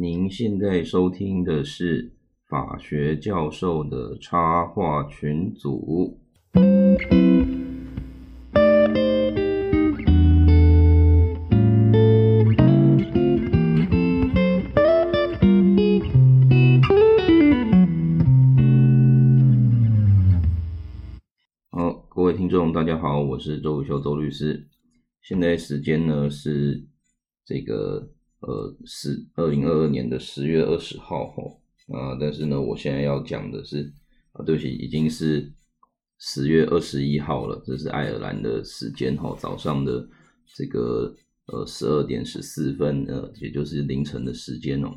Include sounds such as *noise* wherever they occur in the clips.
您现在收听的是法学教授的插画群组。好，各位听众，大家好，我是周武修周律师。现在时间呢是这个呃十二零二二年的十月二十号吼啊，但是呢，我现在要讲的是啊，对不起，已经是十月二十一号了，这是爱尔兰的时间哈，早上的这个呃十二点十四分呃，也就是凌晨的时间哦。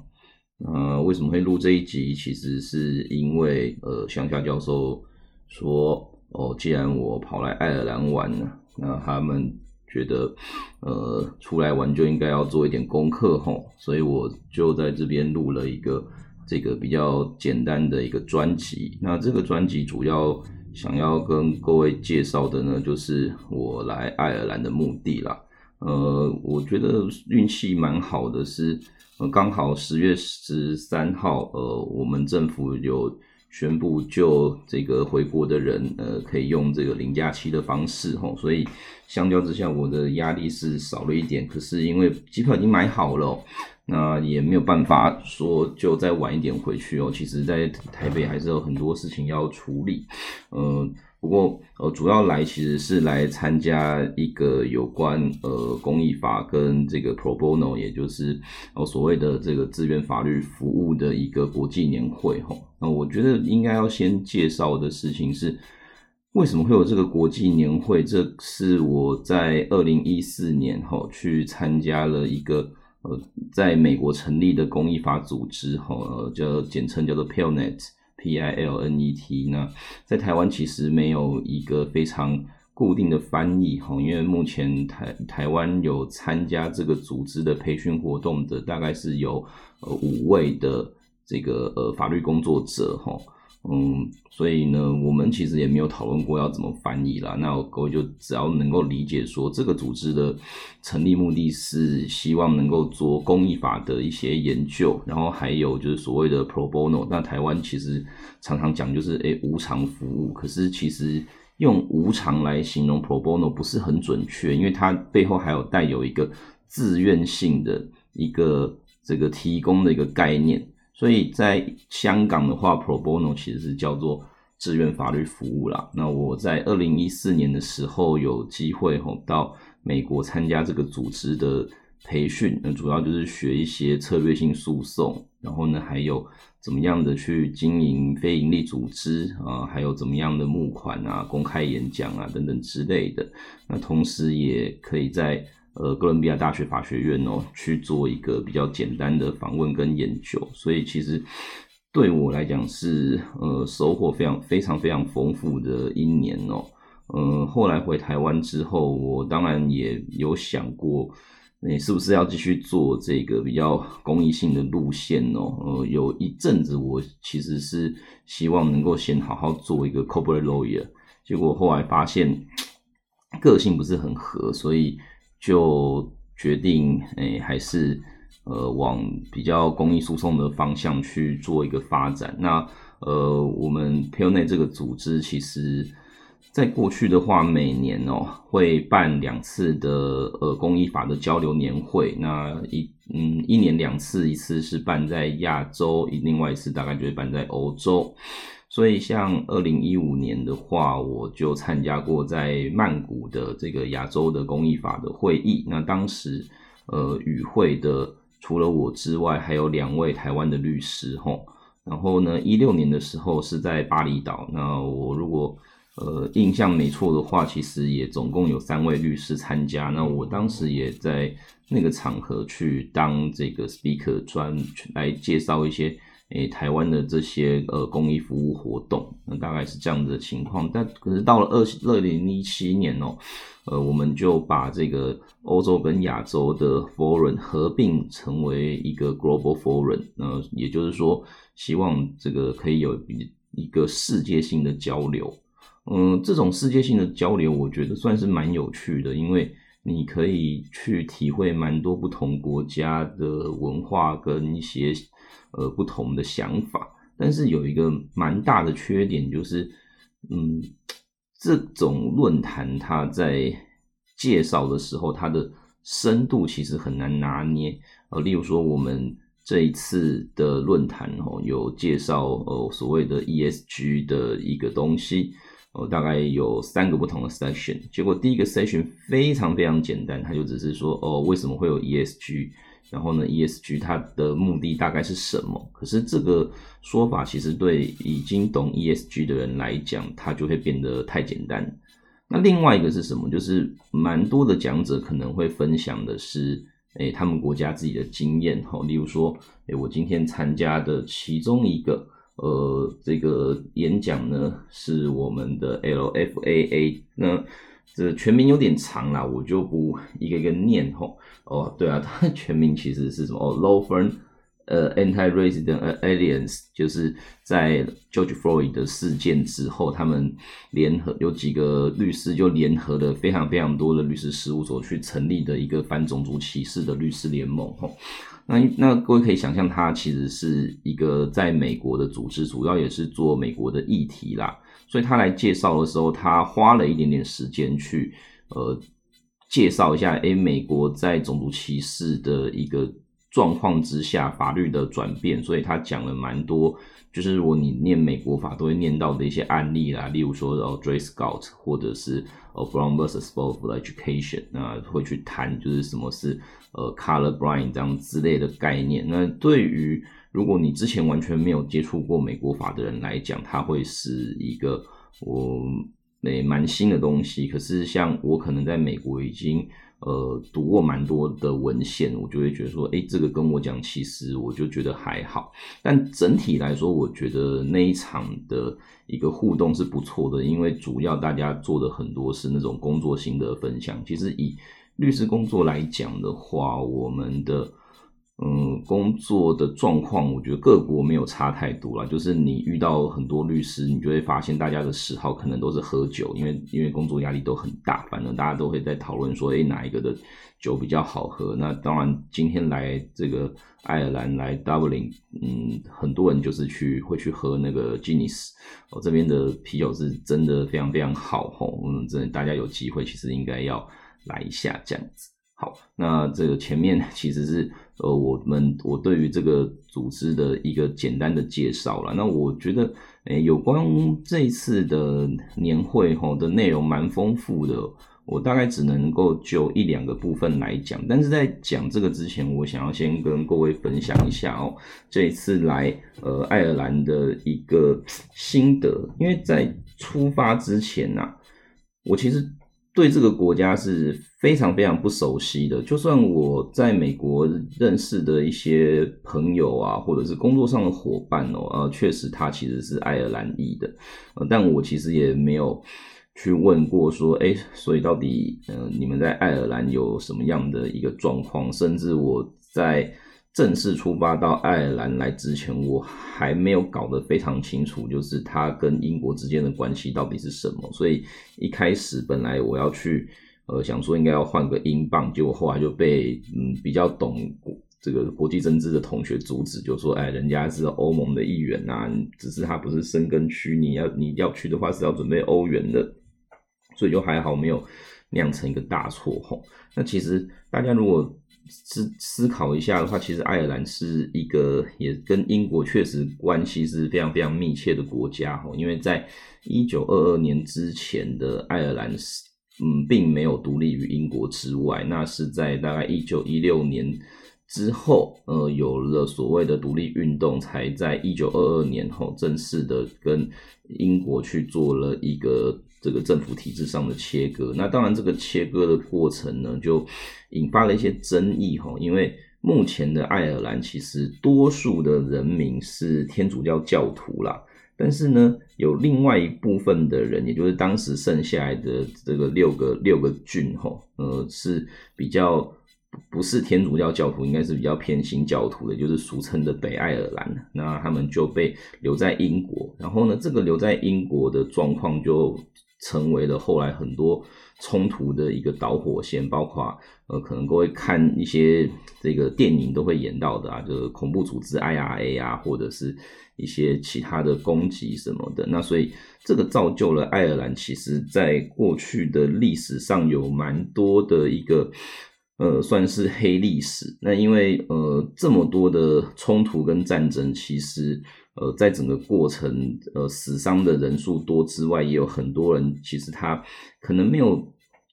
那为什么会录这一集？其实是因为呃，乡下教授说哦，既然我跑来爱尔兰玩了，那他们。觉得，呃，出来玩就应该要做一点功课吼，所以我就在这边录了一个这个比较简单的一个专辑。那这个专辑主要想要跟各位介绍的呢，就是我来爱尔兰的目的啦。呃，我觉得运气蛮好的，是呃刚好十月十三号，呃，我们政府有。宣布就这个回国的人，呃，可以用这个零假期的方式，吼，所以相较之下，我的压力是少了一点。可是因为机票已经买好了，那也没有办法说就再晚一点回去哦。其实，在台北还是有很多事情要处理，嗯。不过，呃，主要来其实是来参加一个有关呃公益法跟这个 pro bono，也就是呃所谓的这个志愿法律服务的一个国际年会哈。那我觉得应该要先介绍的事情是，为什么会有这个国际年会？这是我在二零一四年哈去参加了一个呃在美国成立的公益法组织哈，叫简称叫做 PILNET。P I L N E T 那在台湾其实没有一个非常固定的翻译哈，因为目前台台湾有参加这个组织的培训活动的，大概是有呃五位的这个呃法律工作者哈。嗯，所以呢，我们其实也没有讨论过要怎么翻译啦。那各位就只要能够理解说，这个组织的成立目的是希望能够做公益法的一些研究，然后还有就是所谓的 pro bono。那台湾其实常常讲就是诶无偿服务，可是其实用无偿来形容 pro bono 不是很准确，因为它背后还有带有一个自愿性的一个这个提供的一个概念。所以在香港的话，pro bono 其实是叫做志愿法律服务啦。那我在二零一四年的时候有机会吼到美国参加这个组织的培训，那主要就是学一些策略性诉讼，然后呢还有怎么样的去经营非营利组织啊，还有怎么样的募款啊、公开演讲啊等等之类的。那同时也可以在呃，哥伦比亚大学法学院哦，去做一个比较简单的访问跟研究，所以其实对我来讲是呃收获非常非常非常丰富的一年哦。嗯，后来回台湾之后，我当然也有想过，你是不是要继续做这个比较公益性的路线哦？呃，有一阵子我其实是希望能够先好好做一个 corporate lawyer，结果后来发现 *tsk* 个性不是很合，所以。就决定，诶，还是呃往比较公益诉讼的方向去做一个发展。那呃，我们 p i l n e 这个组织，其实在过去的话，每年哦会办两次的呃公益法的交流年会。那一嗯一年两次，一次是办在亚洲，另外一次大概就是办在欧洲。所以，像二零一五年的话，我就参加过在曼谷的这个亚洲的公益法的会议。那当时，呃，与会的除了我之外，还有两位台湾的律师，吼。然后呢，一六年的时候是在巴厘岛。那我如果呃印象没错的话，其实也总共有三位律师参加。那我当时也在那个场合去当这个 speaker 专来介绍一些。诶，台湾的这些呃公益服务活动，那大概是这样的情况。但可是到了二二零一七年哦，呃，我们就把这个欧洲跟亚洲的 forum 合并成为一个 global forum。那也就是说，希望这个可以有一一个世界性的交流。嗯，这种世界性的交流，我觉得算是蛮有趣的，因为你可以去体会蛮多不同国家的文化跟一些呃不同的想法。但是有一个蛮大的缺点，就是嗯，这种论坛它在介绍的时候，它的深度其实很难拿捏。呃，例如说我们。这一次的论坛哦，有介绍呃所谓的 ESG 的一个东西，哦大概有三个不同的 section。结果第一个 section 非常非常简单，它就只是说哦为什么会有 ESG，然后呢 ESG 它的目的大概是什么？可是这个说法其实对已经懂 ESG 的人来讲，它就会变得太简单。那另外一个是什么？就是蛮多的讲者可能会分享的是。诶，他们国家自己的经验哈，例如说，诶，我今天参加的其中一个呃这个演讲呢，是我们的 LFAA，那这全名有点长啦，我就不一个一个念吼。哦，对啊，*laughs* 它全名其实是什么？哦，Law Firm。呃，anti-resident aliens 就是在 George Floyd 的事件之后，他们联合有几个律师就联合了非常非常多的律师事务所去成立的一个反种族歧视的律师联盟。吼，那那各位可以想象，它其实是一个在美国的组织，主要也是做美国的议题啦。所以他来介绍的时候，他花了一点点时间去呃介绍一下，诶，美国在种族歧视的一个。状况之下，法律的转变，所以他讲了蛮多，就是如果你念美国法都会念到的一些案例啦，例如说哦，Dray Scott 或者是呃，Brown vs. Board Education，那会去谈就是什么是呃，Color Blind 这样之类的概念。那对于如果你之前完全没有接触过美国法的人来讲，它会是一个我诶蛮新的东西。可是像我可能在美国已经。呃，读过蛮多的文献，我就会觉得说，哎，这个跟我讲，其实我就觉得还好。但整体来说，我觉得那一场的一个互动是不错的，因为主要大家做的很多是那种工作心得分享。其实以律师工作来讲的话，我们的。嗯，工作的状况，我觉得各国没有差太多啦。就是你遇到很多律师，你就会发现大家的嗜好可能都是喝酒，因为因为工作压力都很大，反正大家都会在讨论说，哎，哪一个的酒比较好喝？那当然，今天来这个爱尔兰来 Dublin，嗯，很多人就是去会去喝那个 Guinness，哦，这边的啤酒是真的非常非常好吼，嗯，真的大家有机会其实应该要来一下这样子。好，那这个前面其实是呃，我们我对于这个组织的一个简单的介绍了。那我觉得，诶，有关这一次的年会吼的内容蛮丰富的，我大概只能够就一两个部分来讲。但是在讲这个之前，我想要先跟各位分享一下哦，这一次来呃爱尔兰的一个心得，因为在出发之前呐，我其实。对这个国家是非常非常不熟悉的。就算我在美国认识的一些朋友啊，或者是工作上的伙伴哦，呃，确实他其实是爱尔兰裔的，呃，但我其实也没有去问过说，哎，所以到底，呃，你们在爱尔兰有什么样的一个状况？甚至我在。正式出发到爱尔兰来之前，我还没有搞得非常清楚，就是他跟英国之间的关系到底是什么。所以一开始本来我要去，呃，想说应该要换个英镑，结果后来就被嗯比较懂这个国际政治的同学阻止，就说，哎，人家是欧盟的一员呐，只是他不是深根区，你要你要去的话是要准备欧元的，所以就还好没有酿成一个大错吼。那其实大家如果思思考一下的话，其实爱尔兰是一个也跟英国确实关系是非常非常密切的国家吼，因为在一九二二年之前的爱尔兰是嗯并没有独立于英国之外，那是在大概一九一六年之后，呃有了所谓的独立运动，才在一九二二年后正式的跟英国去做了一个。这个政府体制上的切割，那当然这个切割的过程呢，就引发了一些争议哈。因为目前的爱尔兰其实多数的人民是天主教教徒啦，但是呢，有另外一部分的人，也就是当时剩下来的这个六个六个郡吼，呃是比较不是天主教教徒，应该是比较偏新教徒的，就是俗称的北爱尔兰。那他们就被留在英国，然后呢，这个留在英国的状况就成为了后来很多冲突的一个导火线，包括呃，可能各位看一些这个电影都会演到的啊，就是恐怖组织 IRA 啊，或者是一些其他的攻击什么的。那所以这个造就了爱尔兰，其实在过去的历史上有蛮多的一个。呃，算是黑历史。那因为呃，这么多的冲突跟战争，其实呃，在整个过程，呃，死伤的人数多之外，也有很多人其实他可能没有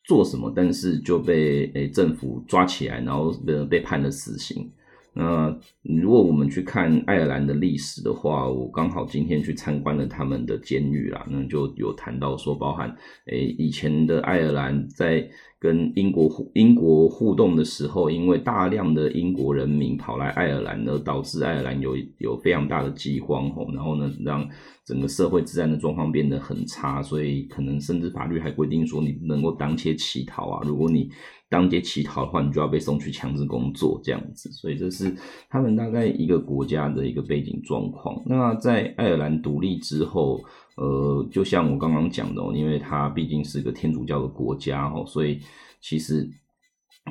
做什么，但是就被诶政府抓起来，然后被被判了死刑。那如果我们去看爱尔兰的历史的话，我刚好今天去参观了他们的监狱啦，那就有谈到说，包含诶以前的爱尔兰在跟英国互英国互动的时候，因为大量的英国人民跑来爱尔兰，而导致爱尔兰有有非常大的饥荒吼，然后呢让整个社会治安的状况变得很差，所以可能甚至法律还规定说你不能够当街乞讨啊，如果你当街乞讨的话，你就要被送去强制工作这样子，所以这是他们大概一个国家的一个背景状况。那在爱尔兰独立之后，呃，就像我刚刚讲的，因为它毕竟是个天主教的国家哦，所以其实。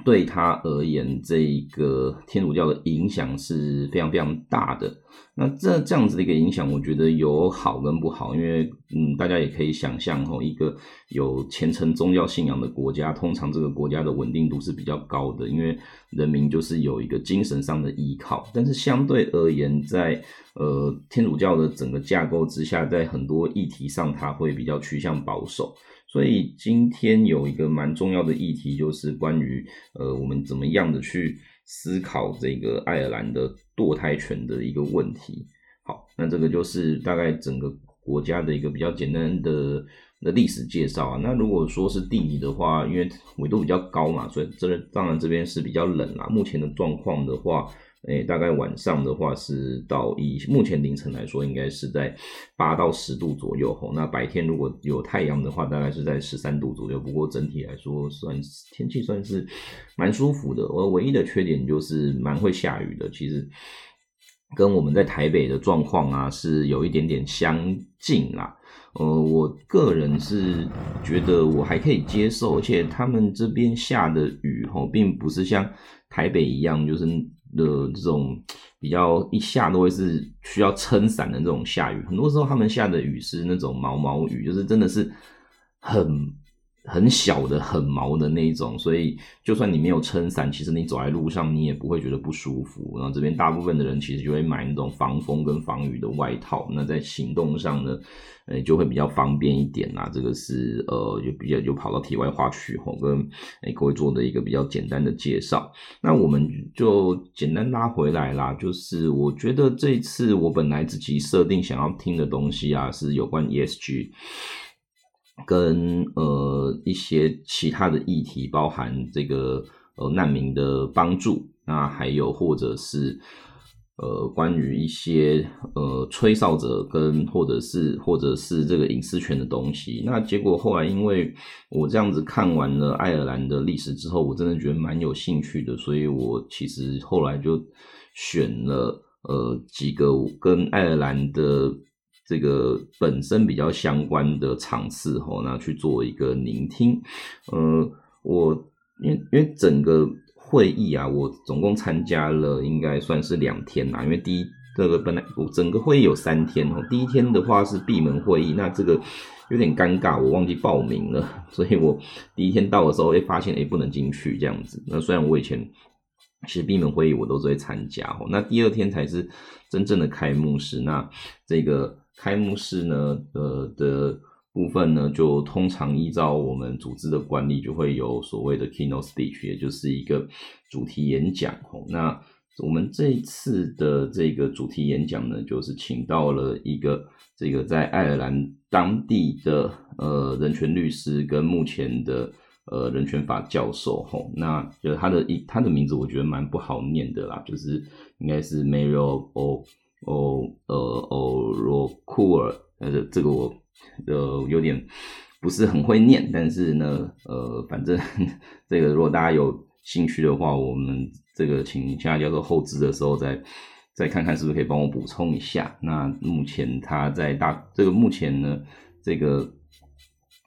对他而言，这个天主教的影响是非常非常大的。那这这样子的一个影响，我觉得有好跟不好。因为，嗯，大家也可以想象，吼，一个有虔诚宗教信仰的国家，通常这个国家的稳定度是比较高的，因为人民就是有一个精神上的依靠。但是相对而言，在呃天主教的整个架构之下，在很多议题上，它会比较趋向保守。所以今天有一个蛮重要的议题，就是关于呃我们怎么样的去思考这个爱尔兰的堕胎权的一个问题。好，那这个就是大概整个国家的一个比较简单的的历史介绍啊。那如果说是地理的话，因为纬度比较高嘛，所以这当然这边是比较冷啦。目前的状况的话。诶，大概晚上的话是到以目前凌晨来说，应该是在八到十度左右吼。那白天如果有太阳的话，大概是在十三度左右。不过整体来说，算天气算是蛮舒服的。我唯一的缺点就是蛮会下雨的。其实跟我们在台北的状况啊，是有一点点相近啦。呃，我个人是觉得我还可以接受，而且他们这边下的雨吼，并不是像台北一样，就是。的这种比较一下都会是需要撑伞的这种下雨，很多时候他们下的雨是那种毛毛雨，就是真的是很。很小的、很毛的那一种，所以就算你没有撑伞，其实你走在路上你也不会觉得不舒服。然后这边大部分的人其实就会买那种防风跟防雨的外套，那在行动上呢，呃，就会比较方便一点啦。这个是呃，就比较就跑到题外话去吼，跟诶各位做的一个比较简单的介绍。那我们就简单拉回来啦，就是我觉得这次我本来自己设定想要听的东西啊，是有关 ESG。跟呃一些其他的议题，包含这个呃难民的帮助，那还有或者是呃关于一些呃吹哨者跟或者是或者是这个隐私权的东西。那结果后来因为我这样子看完了爱尔兰的历史之后，我真的觉得蛮有兴趣的，所以我其实后来就选了呃几个跟爱尔兰的。这个本身比较相关的场次吼，那去做一个聆听。呃，我因为因为整个会议啊，我总共参加了应该算是两天啦。因为第一这个本来整个会议有三天哦，第一天的话是闭门会议，那这个有点尴尬，我忘记报名了，*laughs* 所以我第一天到的时候，哎，发现哎不能进去这样子。那虽然我以前其实闭门会议我都是会参加哦，那第二天才是真正的开幕式，那这个。开幕式呢，呃的部分呢，就通常依照我们组织的管理，就会有所谓的 keynote speech，也就是一个主题演讲。哦，那我们这一次的这个主题演讲呢，就是请到了一个这个在爱尔兰当地的呃人权律师，跟目前的呃人权法教授。吼，那就是他的一他的名字，我觉得蛮不好念的啦，就是应该是 Mario O。哦，呃，哦，罗库尔，但是这个我呃有点不是很会念，但是呢，呃，反正 *laughs* 这个如果大家有兴趣的话，我们这个请现在叫做后置的时候再再看看是不是可以帮我补充一下。那目前他在大这个目前呢，这个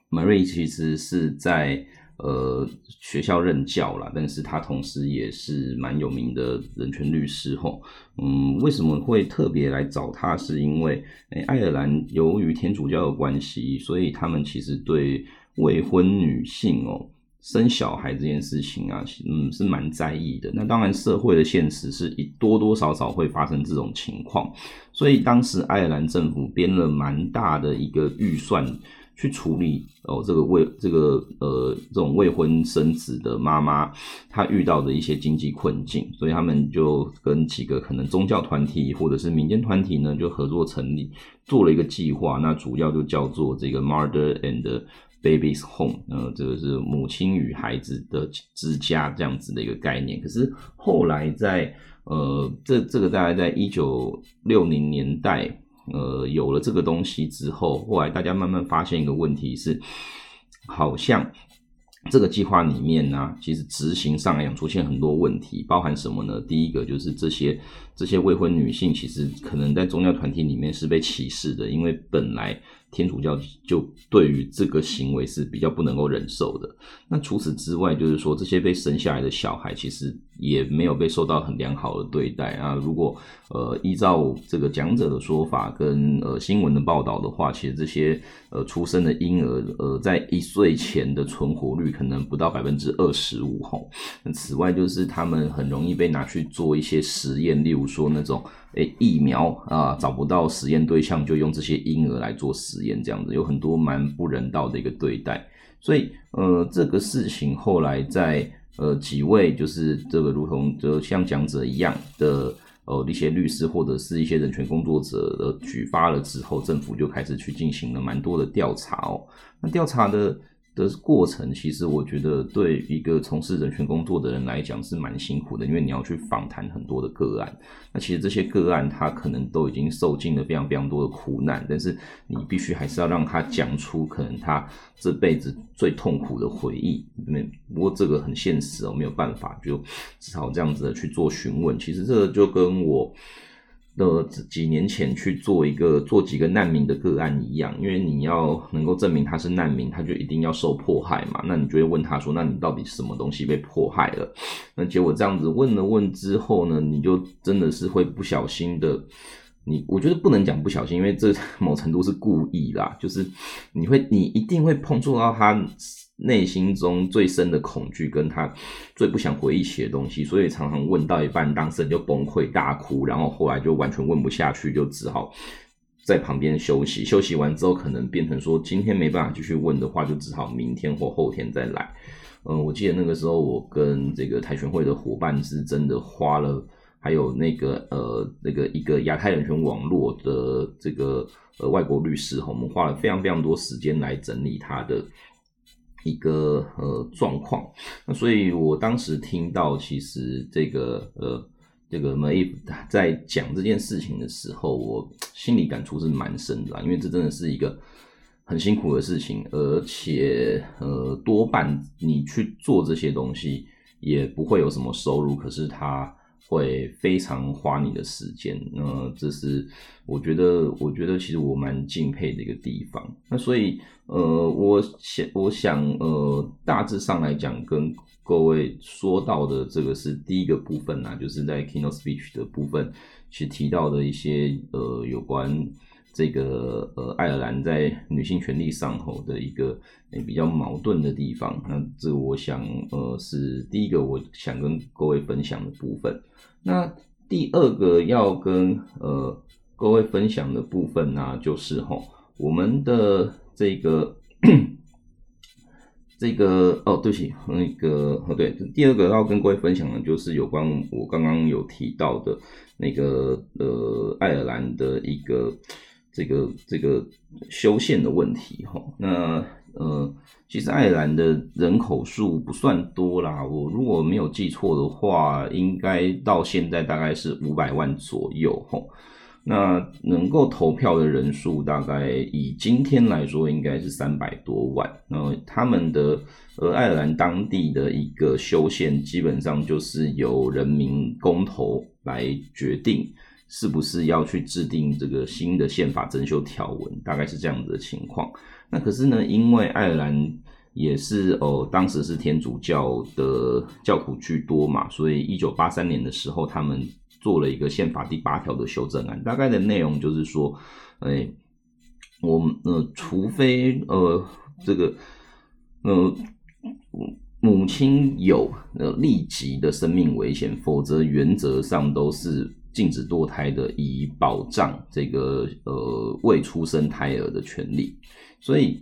Marie 其实是在。呃，学校任教啦，但是他同时也是蛮有名的人权律师吼。嗯，为什么会特别来找他？是因为，诶，爱尔兰由于天主教的关系，所以他们其实对未婚女性哦生小孩这件事情啊，嗯，是蛮在意的。那当然，社会的现实是一多多少少会发生这种情况，所以当时爱尔兰政府编了蛮大的一个预算。去处理哦，这个未这个呃这种未婚生子的妈妈，她遇到的一些经济困境，所以他们就跟几个可能宗教团体或者是民间团体呢，就合作成立，做了一个计划。那主要就叫做这个 Mother and Babies Home，呃，这个是母亲与孩子的之家这样子的一个概念。可是后来在呃这这个大概在一九六零年代。呃，有了这个东西之后，后来大家慢慢发现一个问题是，好像这个计划里面呢，其实执行上来讲出现很多问题，包含什么呢？第一个就是这些这些未婚女性，其实可能在宗教团体里面是被歧视的，因为本来。天主教就对于这个行为是比较不能够忍受的。那除此之外，就是说这些被生下来的小孩，其实也没有被受到很良好的对待啊。如果呃依照这个讲者的说法跟呃新闻的报道的话，其实这些呃出生的婴儿呃在一岁前的存活率可能不到百分之二十五吼。那此外，就是他们很容易被拿去做一些实验，例如说那种。诶，疫苗啊，找不到实验对象，就用这些婴儿来做实验，这样子有很多蛮不人道的一个对待。所以，呃，这个事情后来在呃几位就是这个如同就像讲者一样的呃一些律师或者是一些人权工作者的举发了之后，政府就开始去进行了蛮多的调查哦。那调查的。的过程，其实我觉得对一个从事人权工作的人来讲是蛮辛苦的，因为你要去访谈很多的个案。那其实这些个案他可能都已经受尽了非常非常多的苦难，但是你必须还是要让他讲出可能他这辈子最痛苦的回忆。不过这个很现实哦，没有办法，就只好这样子的去做询问。其实这个就跟我。的几年前去做一个做几个难民的个案一样，因为你要能够证明他是难民，他就一定要受迫害嘛。那你就会问他说：“那你到底什么东西被迫害了？”那结果这样子问了问之后呢，你就真的是会不小心的，你我觉得不能讲不小心，因为这某程度是故意啦，就是你会你一定会碰触到他。内心中最深的恐惧，跟他最不想回忆起的东西，所以常常问到一半，当事人就崩溃大哭，然后后来就完全问不下去，就只好在旁边休息。休息完之后，可能变成说今天没办法继续问的话，就只好明天或后天再来。嗯，我记得那个时候，我跟这个台拳会的伙伴是真的花了，还有那个呃那个一个亚太人权网络的这个呃外国律师哈，我们花了非常非常多时间来整理他的。一个呃状况，那所以我当时听到，其实这个呃这个梅在讲这件事情的时候，我心里感触是蛮深的，因为这真的是一个很辛苦的事情，而且呃多半你去做这些东西也不会有什么收入，可是他。会非常花你的时间，那这是我觉得，我觉得其实我蛮敬佩的一个地方。那所以，呃，我想，我想，呃，大致上来讲，跟各位说到的这个是第一个部分啊，就是在 keynote speech 的部分，去提到的一些呃有关。这个呃，爱尔兰在女性权利上头的一个比较矛盾的地方，那这我想呃是第一个我想跟各位分享的部分。那第二个要跟呃各位分享的部分呢，就是吼我们的这个这个哦，对不起，那个哦对，第二个要跟各位分享的，就是有关我刚刚有提到的那个呃爱尔兰的一个。这个这个修宪的问题哈，那呃，其实爱尔兰的人口数不算多啦，我如果没有记错的话，应该到现在大概是五百万左右哈。那能够投票的人数大概以今天来说，应该是三百多万。那他们的呃爱尔兰当地的一个修宪，基本上就是由人民公投来决定是不是要去制定这个新的宪法增修条文，大概是这样子的情况。那可是呢，因为爱尔兰也是哦，当时是天主教的教徒居多嘛，所以一九八三年的时候，他们。做了一个宪法第八条的修正案，大概的内容就是说，哎，我们呃，除非呃，这个呃，母亲有呃立即的生命危险，否则原则上都是禁止堕胎的，以保障这个呃未出生胎儿的权利。所以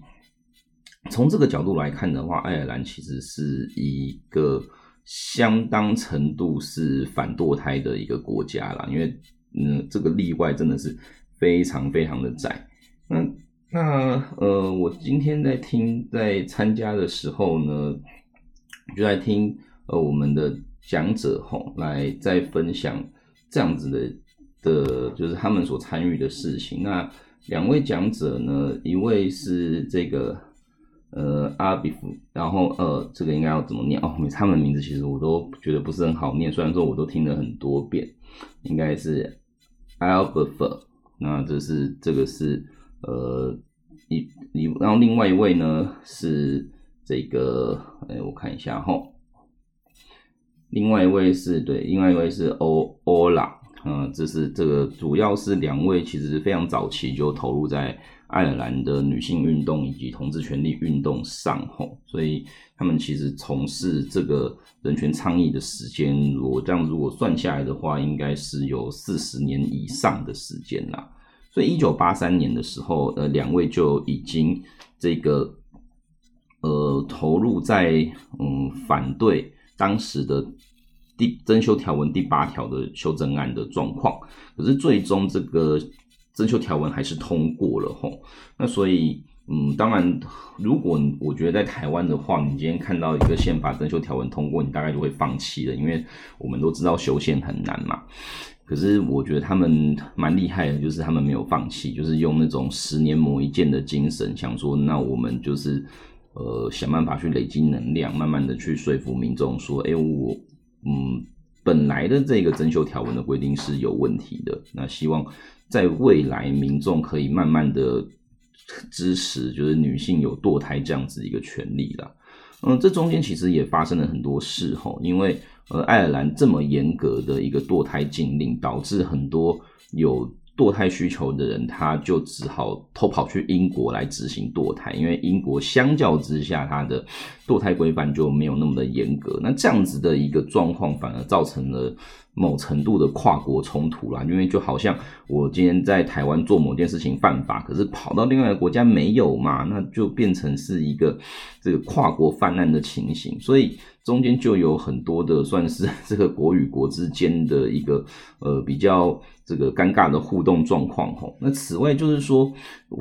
从这个角度来看的话，爱尔兰其实是一个。相当程度是反堕胎的一个国家啦，因为嗯，这个例外真的是非常非常的窄。那那呃，我今天在听在参加的时候呢，就在听呃我们的讲者吼来在分享这样子的的，就是他们所参与的事情。那两位讲者呢，一位是这个。呃，阿比夫，然后呃，这个应该要怎么念哦？他们名字其实我都觉得不是很好念，虽然说我都听了很多遍，应该是 Albert。那这是这个是呃一一，然后另外一位呢是这个，哎，我看一下哈，另外一位是对，另外一位是欧欧拉。嗯，这是这个主要是两位，其实非常早期就投入在爱尔兰的女性运动以及同志权利运动上吼，所以他们其实从事这个人权倡议的时间，我这样如果算下来的话，应该是有四十年以上的时间啦。所以一九八三年的时候，呃，两位就已经这个呃投入在嗯反对当时的。第增修条文第八条的修正案的状况，可是最终这个增修条文还是通过了吼。那所以，嗯，当然，如果我觉得在台湾的话，你今天看到一个宪法增修条文通过，你大概就会放弃了，因为我们都知道修宪很难嘛。可是我觉得他们蛮厉害的，就是他们没有放弃，就是用那种十年磨一剑的精神，想说那我们就是呃想办法去累积能量，慢慢的去说服民众说，哎我。嗯，本来的这个增修条文的规定是有问题的。那希望在未来民众可以慢慢的支持，就是女性有堕胎这样子一个权利啦。嗯，这中间其实也发生了很多事吼，因为呃，爱尔兰这么严格的一个堕胎禁令，导致很多有。堕胎需求的人，他就只好偷跑去英国来执行堕胎，因为英国相较之下，它的堕胎规范就没有那么的严格。那这样子的一个状况，反而造成了。某程度的跨国冲突啦，因为就好像我今天在台湾做某件事情犯法，可是跑到另外一个国家没有嘛，那就变成是一个这个跨国泛滥的情形，所以中间就有很多的算是这个国与国之间的一个呃比较这个尴尬的互动状况吼。那此外就是说，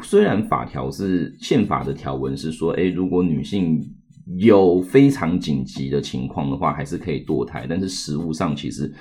虽然法条是宪法的条文是说，哎，如果女性有非常紧急的情况的话，还是可以堕胎，但是实物上其实。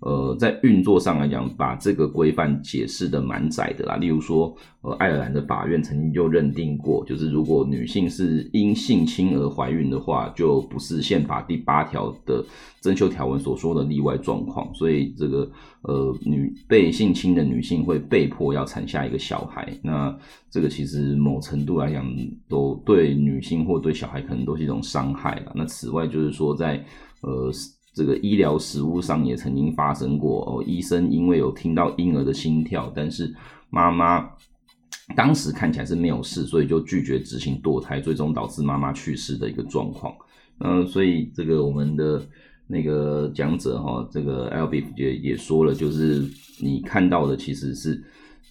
呃，在运作上来讲，把这个规范解释的蛮窄的啦。例如说，呃，爱尔兰的法院曾经就认定过，就是如果女性是因性侵而怀孕的话，就不是宪法第八条的增修条文所说的例外状况。所以，这个呃，女被性侵的女性会被迫要产下一个小孩。那这个其实某程度来讲，都对女性或对小孩可能都是一种伤害了。那此外，就是说在呃。这个医疗实务上也曾经发生过哦，医生因为有听到婴儿的心跳，但是妈妈当时看起来是没有事，所以就拒绝执行堕胎，最终导致妈妈去世的一个状况。嗯，所以这个我们的那个讲者哈，这个 L B 也也说了，就是你看到的其实是。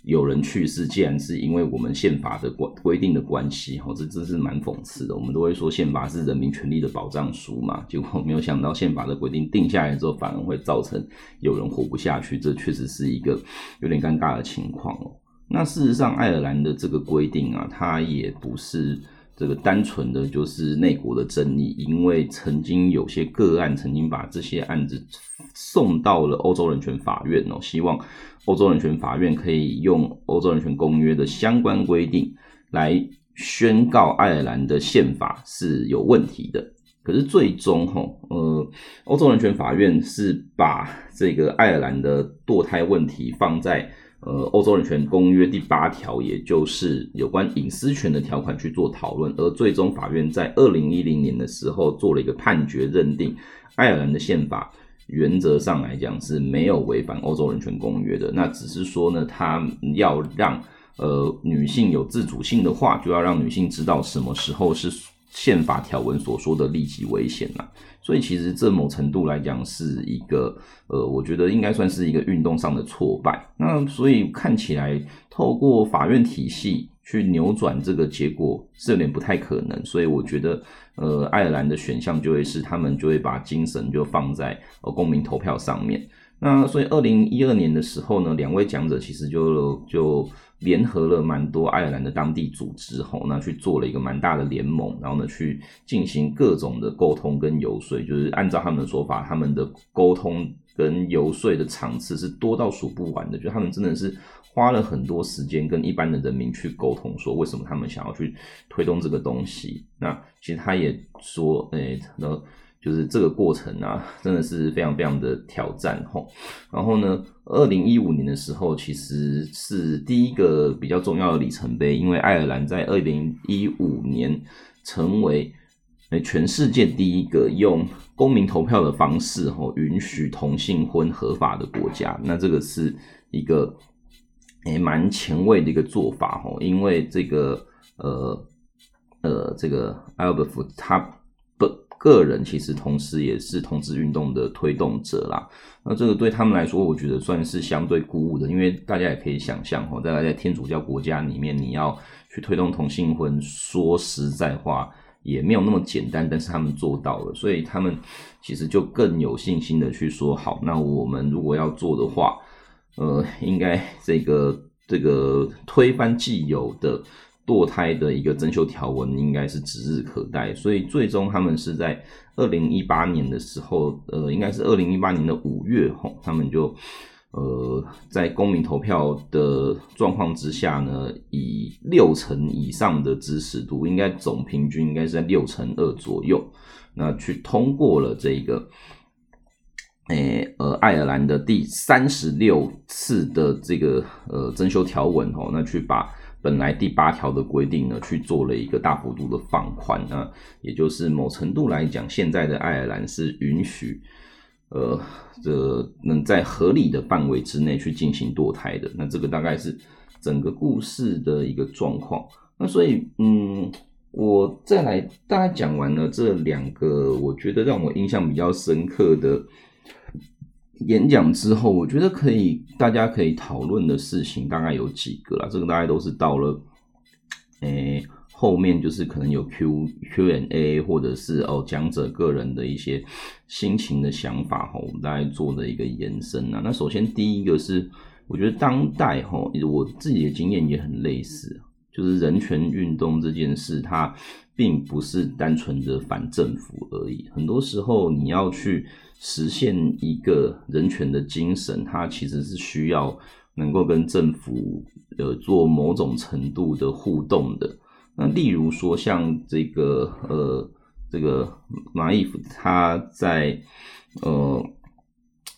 有人去世，既然是因为我们宪法的规规定的关系，哈，这真是蛮讽刺的。我们都会说宪法是人民权利的保障书嘛，结果没有想到宪法的规定定下来之后，反而会造成有人活不下去，这确实是一个有点尴尬的情况哦。那事实上，爱尔兰的这个规定啊，它也不是这个单纯的就是内国的争议，因为曾经有些个案曾经把这些案子送到了欧洲人权法院哦，希望欧洲人权法院可以用欧洲人权公约的相关规定来宣告爱尔兰的宪法是有问题的。可是最终哈，呃，欧洲人权法院是把这个爱尔兰的堕胎问题放在。呃，欧洲人权公约第八条，也就是有关隐私权的条款去做讨论，而最终法院在二零一零年的时候做了一个判决，认定爱尔兰的宪法原则上来讲是没有违反欧洲人权公约的。那只是说呢，他要让呃女性有自主性的话，就要让女性知道什么时候是宪法条文所说的立即危险了。所以其实这某程度来讲是一个，呃，我觉得应该算是一个运动上的挫败。那所以看起来透过法院体系去扭转这个结果是有点不太可能。所以我觉得，呃，爱尔兰的选项就会是他们就会把精神就放在呃公民投票上面。那所以二零一二年的时候呢，两位讲者其实就就。联合了蛮多爱尔兰的当地组织，吼，那去做了一个蛮大的联盟，然后呢，去进行各种的沟通跟游说，就是按照他们的说法，他们的沟通跟游说的场次是多到数不完的，就他们真的是花了很多时间跟一般的人民去沟通，说为什么他们想要去推动这个东西。那其实他也说，诶，那。就是这个过程啊，真的是非常非常的挑战吼。然后呢，二零一五年的时候，其实是第一个比较重要的里程碑，因为爱尔兰在二零一五年成为全世界第一个用公民投票的方式吼允许同性婚合法的国家。那这个是一个诶蛮前卫的一个做法吼，因为这个呃呃这个艾尔伯夫他。个人其实同时也是同志运动的推动者啦，那这个对他们来说，我觉得算是相对鼓舞的，因为大家也可以想象哈，在在天主教国家里面，你要去推动同性婚，说实在话也没有那么简单，但是他们做到了，所以他们其实就更有信心的去说，好，那我们如果要做的话，呃，应该这个这个推翻既有的。堕胎的一个增修条文应该是指日可待，所以最终他们是在二零一八年的时候，呃，应该是二零一八年的五月吼，他们就呃在公民投票的状况之下呢，以六成以上的支持度，应该总平均应该是在六成二左右，那去通过了这个，诶呃爱尔兰的第三十六次的这个呃增修条文吼，那去把。本来第八条的规定呢，去做了一个大幅度的放宽啊，也就是某程度来讲，现在的爱尔兰是允许，呃，这能在合理的范围之内去进行堕胎的。那这个大概是整个故事的一个状况。那所以，嗯，我再来大概讲完了这两个，我觉得让我印象比较深刻的。演讲之后，我觉得可以，大家可以讨论的事情大概有几个啦。这个大概都是到了，诶后面就是可能有 Q Q and A，或者是哦讲者个人的一些心情的想法哈，我们大概做的一个延伸啊。那首先第一个是，我觉得当代哈，我自己的经验也很类似，就是人权运动这件事，它并不是单纯的反政府而已，很多时候你要去。实现一个人权的精神，它其实是需要能够跟政府呃做某种程度的互动的。那例如说，像这个呃这个马伊夫他在呃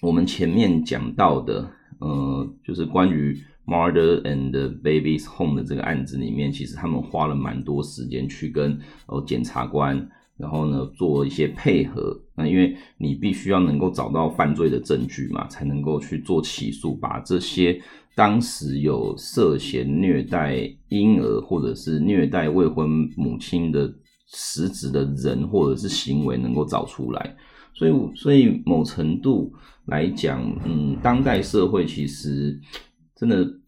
我们前面讲到的呃就是关于 Mother and Babies Home 的这个案子里面，其实他们花了蛮多时间去跟呃检察官。然后呢，做一些配合。那因为你必须要能够找到犯罪的证据嘛，才能够去做起诉，把这些当时有涉嫌虐待婴儿或者是虐待未婚母亲的实质的人或者是行为能够找出来。所以，所以某程度来讲，嗯，当代社会其实真的。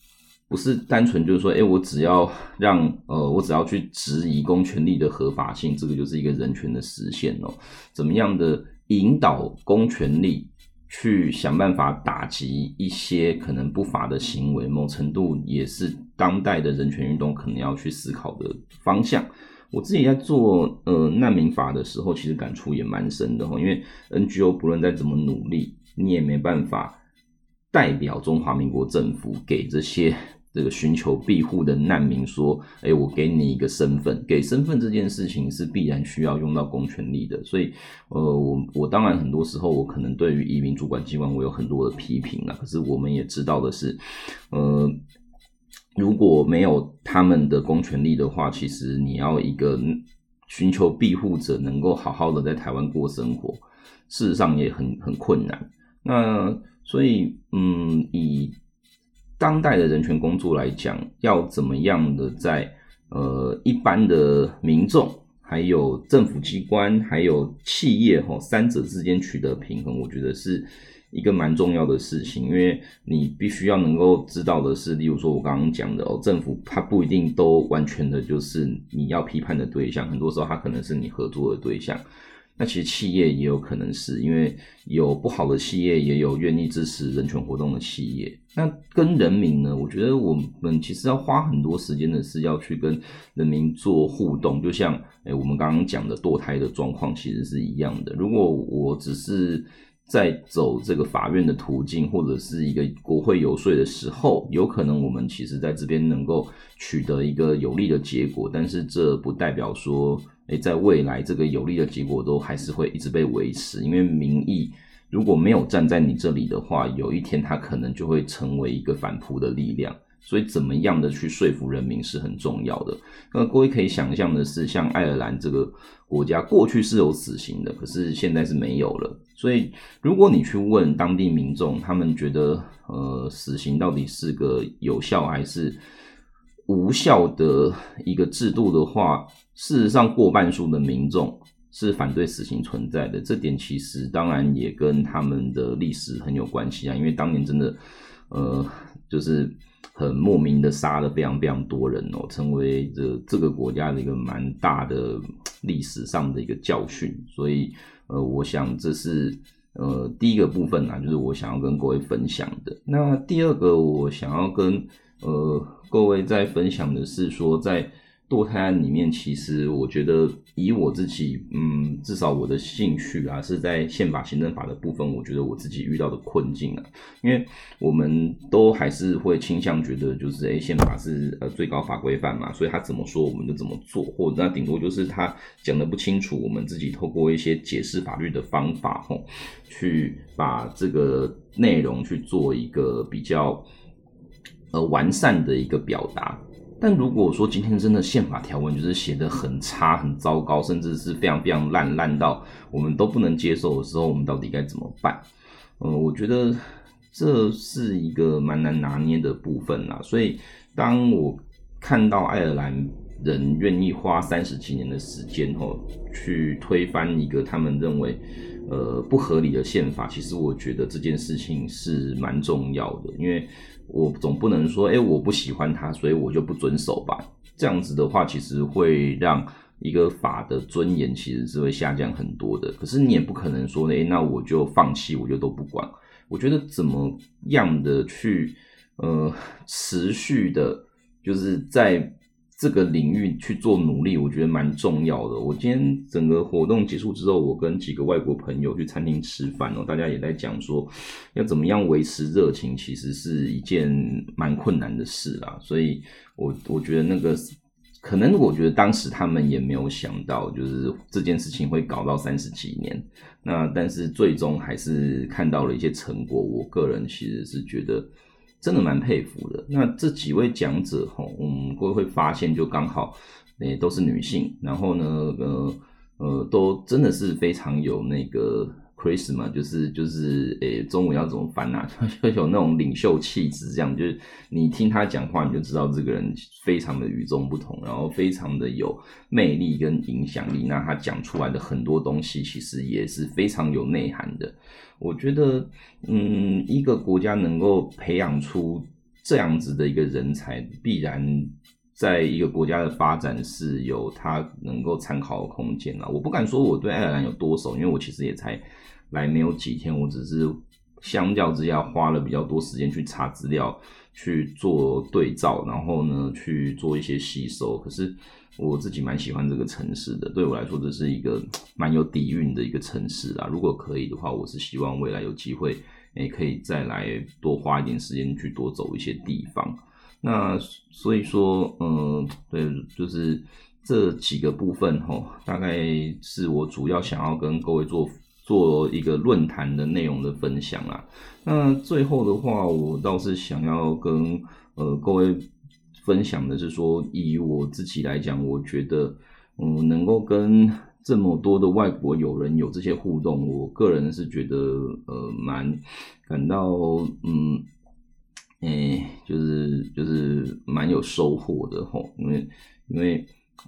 不是单纯就是说，哎，我只要让呃，我只要去质疑公权力的合法性，这个就是一个人权的实现哦。怎么样的引导公权力去想办法打击一些可能不法的行为，某程度也是当代的人权运动可能要去思考的方向。我自己在做呃难民法的时候，其实感触也蛮深的哈，因为 NGO 不论再怎么努力，你也没办法代表中华民国政府给这些。这个寻求庇护的难民说：“哎，我给你一个身份，给身份这件事情是必然需要用到公权力的。所以，呃，我我当然很多时候我可能对于移民主管机关我有很多的批评了。可是我们也知道的是，呃，如果没有他们的公权力的话，其实你要一个寻求庇护者能够好好的在台湾过生活，事实上也很很困难。那所以，嗯，以。当代的人权工作来讲，要怎么样的在呃一般的民众、还有政府机关、还有企业哈三者之间取得平衡，我觉得是一个蛮重要的事情。因为你必须要能够知道的是，例如说我刚刚讲的哦，政府它不一定都完全的就是你要批判的对象，很多时候它可能是你合作的对象。那其实企业也有可能是因为有不好的企业，也有愿意支持人权活动的企业。那跟人民呢？我觉得我们其实要花很多时间的是要去跟人民做互动，就像诶我们刚刚讲的堕胎的状况其实是一样的。如果我只是在走这个法院的途径，或者是一个国会游说的时候，有可能我们其实在这边能够取得一个有利的结果，但是这不代表说。诶，在未来这个有利的结果都还是会一直被维持，因为民意如果没有站在你这里的话，有一天它可能就会成为一个反扑的力量。所以，怎么样的去说服人民是很重要的。那各位可以想象的是，像爱尔兰这个国家，过去是有死刑的，可是现在是没有了。所以，如果你去问当地民众，他们觉得呃，死刑到底是个有效还是？无效的一个制度的话，事实上过半数的民众是反对死刑存在的。这点其实当然也跟他们的历史很有关系啊，因为当年真的，呃，就是很莫名的杀了非常非常多人哦，成为这这个国家的一个蛮大的历史上的一个教训。所以，呃，我想这是呃第一个部分啊，就是我想要跟各位分享的。那第二个，我想要跟呃。各位在分享的是说，在堕胎案里面，其实我觉得以我自己，嗯，至少我的兴趣啊，是在宪法、行政法的部分，我觉得我自己遇到的困境啊，因为我们都还是会倾向觉得，就是诶，宪法是呃最高法规范嘛，所以他怎么说我们就怎么做，或者那顶多就是他讲的不清楚，我们自己透过一些解释法律的方法，吼，去把这个内容去做一个比较。呃，完善的一个表达。但如果说今天真的宪法条文就是写的很差、很糟糕，甚至是非常非常烂，烂到我们都不能接受的时候，我们到底该怎么办？嗯，我觉得这是一个蛮难拿捏的部分啦。所以，当我看到爱尔兰人愿意花三十几年的时间，吼，去推翻一个他们认为呃不合理的宪法，其实我觉得这件事情是蛮重要的，因为。我总不能说，哎，我不喜欢他，所以我就不遵守吧。这样子的话，其实会让一个法的尊严其实是会下降很多的。可是你也不可能说，哎，那我就放弃，我就都不管。我觉得怎么样的去，呃，持续的，就是在。这个领域去做努力，我觉得蛮重要的。我今天整个活动结束之后，我跟几个外国朋友去餐厅吃饭哦，大家也在讲说，要怎么样维持热情，其实是一件蛮困难的事啦。所以，我我觉得那个可能，我觉得当时他们也没有想到，就是这件事情会搞到三十几年。那但是最终还是看到了一些成果。我个人其实是觉得。真的蛮佩服的。那这几位讲者吼，嗯，各位会发现就刚好，诶，都是女性，然后呢，呃呃，都真的是非常有那个 charisma，就是就是诶，中文要怎么翻啊？*laughs* 就有那种领袖气质，这样就是你听他讲话，你就知道这个人非常的与众不同，然后非常的有魅力跟影响力。那他讲出来的很多东西，其实也是非常有内涵的。我觉得，嗯，一个国家能够培养出这样子的一个人才，必然在一个国家的发展是有它能够参考的空间了。我不敢说我对爱尔兰有多熟，因为我其实也才来没有几天，我只是相较之下花了比较多时间去查资料、去做对照，然后呢去做一些吸收。可是我自己蛮喜欢这个城市的，对我来说这是一个蛮有底蕴的一个城市啊。如果可以的话，我是希望未来有机会，也，可以再来多花一点时间去多走一些地方。那所以说，嗯，对，就是这几个部分吼，大概是我主要想要跟各位做做一个论坛的内容的分享啊。那最后的话，我倒是想要跟呃各位分享的是说，以我自己来讲，我觉得，嗯，能够跟这么多的外国友人有这些互动，我个人是觉得，呃，蛮感到，嗯。诶，就是就是蛮有收获的吼，因为因为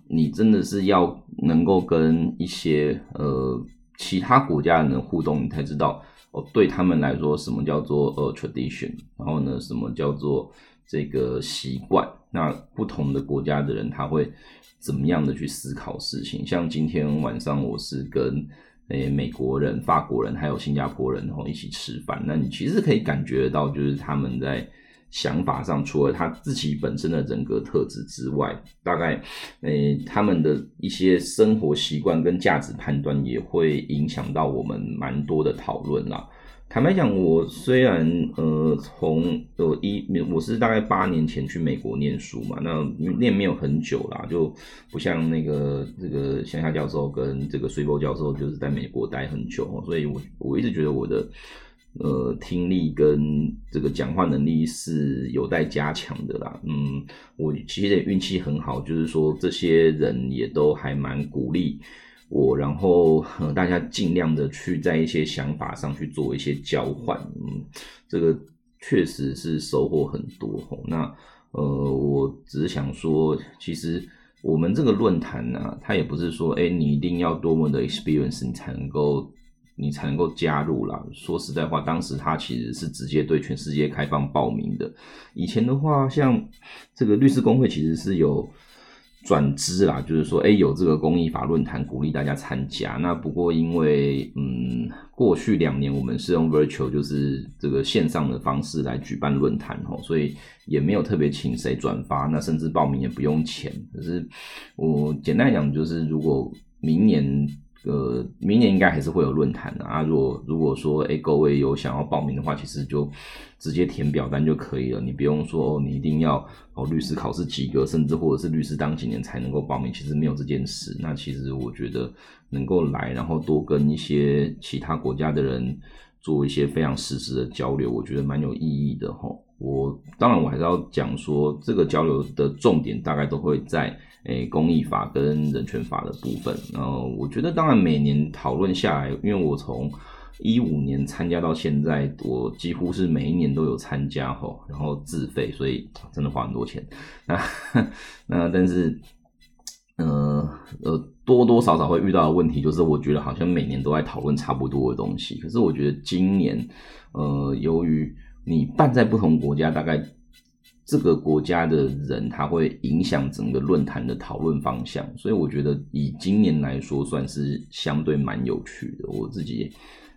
你真的是要能够跟一些呃其他国家的人互动，你才知道哦，对他们来说什么叫做呃 tradition，然后呢，什么叫做这个习惯？那不同的国家的人他会怎么样的去思考事情？像今天晚上我是跟诶美国人、法国人还有新加坡人然后一起吃饭，那你其实可以感觉到，就是他们在。想法上，除了他自己本身的人格特质之外，大概，诶，他们的一些生活习惯跟价值判断也会影响到我们蛮多的讨论啦。坦白讲，我虽然呃从呃一我是大概八年前去美国念书嘛，那念没有很久啦，就不像那个这个乡下教授跟这个水波教授就是在美国待很久，所以我我一直觉得我的。呃，听力跟这个讲话能力是有待加强的啦。嗯，我其实也运气很好，就是说这些人也都还蛮鼓励我，然后大家尽量的去在一些想法上去做一些交换。嗯，这个确实是收获很多。那呃，我只是想说，其实我们这个论坛呢，它也不是说，哎，你一定要多么的 experience 你才能够。你才能够加入啦。说实在话，当时他其实是直接对全世界开放报名的。以前的话，像这个律师工会其实是有转资啦，就是说，哎，有这个公益法论坛鼓励大家参加。那不过因为，嗯，过去两年我们是用 virtual，就是这个线上的方式来举办论坛吼，所以也没有特别请谁转发，那甚至报名也不用钱。可是我简单讲，就是如果明年。呃，明年应该还是会有论坛的啊。如果如果说，哎，各位有想要报名的话，其实就直接填表单就可以了。你不用说哦，你一定要哦，律师考试及格，甚至或者是律师当几年才能够报名，其实没有这件事。那其实我觉得能够来，然后多跟一些其他国家的人做一些非常实时的交流，我觉得蛮有意义的哈。我当然我还是要讲说，这个交流的重点大概都会在。诶，公益法跟人权法的部分，然后我觉得，当然每年讨论下来，因为我从一五年参加到现在，我几乎是每一年都有参加吼，然后自费，所以真的花很多钱。那那但是，呃呃，多多少少会遇到的问题，就是我觉得好像每年都在讨论差不多的东西。可是我觉得今年，呃，由于你办在不同国家，大概。这个国家的人，他会影响整个论坛的讨论方向，所以我觉得以今年来说，算是相对蛮有趣的。我自己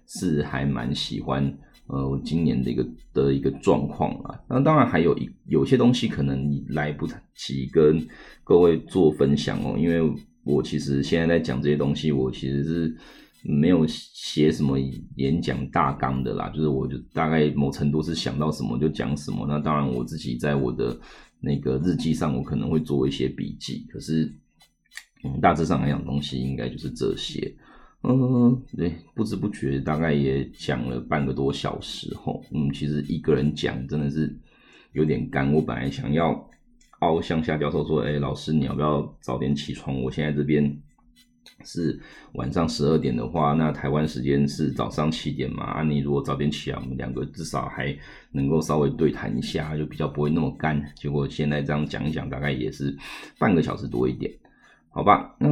是还蛮喜欢，呃，今年的一个的一个状况啊。那当然还有一有些东西可能来不及跟各位做分享哦，因为我其实现在在讲这些东西，我其实是。没有写什么演讲大纲的啦，就是我就大概某程度是想到什么就讲什么。那当然我自己在我的那个日记上，我可能会做一些笔记。可是，嗯，大致上来讲，东西应该就是这些。嗯，对，不知不觉大概也讲了半个多小时吼。嗯，其实一个人讲真的是有点干。我本来想要凹向夏教授说：“哎，老师你要不要早点起床？我现在这边。”是晚上十二点的话，那台湾时间是早上七点嘛？啊，你如果早点起来，我们两个至少还能够稍微对谈一下，就比较不会那么干。结果现在这样讲一讲，大概也是半个小时多一点，好吧？那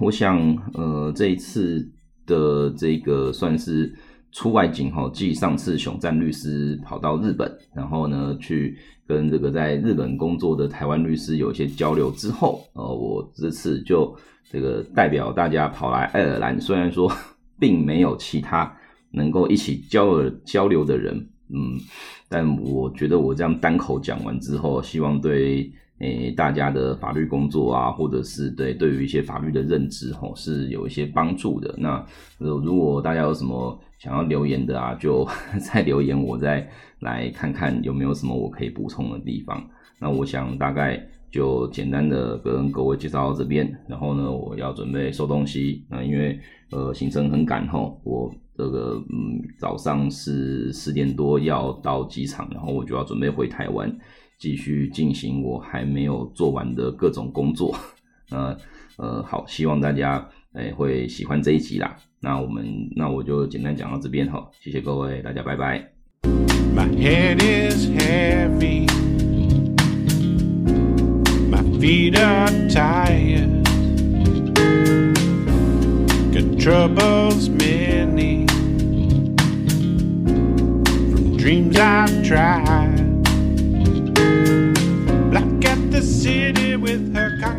我想，呃，这一次的这个算是。出外景哈，继上次熊赞律师跑到日本，然后呢去跟这个在日本工作的台湾律师有一些交流之后，呃，我这次就这个代表大家跑来爱尔兰，虽然说并没有其他能够一起交流交流的人，嗯，但我觉得我这样单口讲完之后，希望对诶大家的法律工作啊，或者是对对于一些法律的认知吼，是有一些帮助的。那如果大家有什么想要留言的啊，就 *laughs* 再留言，我再来看看有没有什么我可以补充的地方。那我想大概就简单的跟各位介绍到这边，然后呢，我要准备收东西。那因为呃行程很赶吼，我这个嗯早上是十点多要到机场，然后我就要准备回台湾，继续进行我还没有做完的各种工作。呃呃好，希望大家诶会喜欢这一集啦。那我们那我就简单讲到这边哈，谢谢各位，大家拜拜。My head is heavy, my feet are tired, got troubles many from dreams I've tried. city with her cock.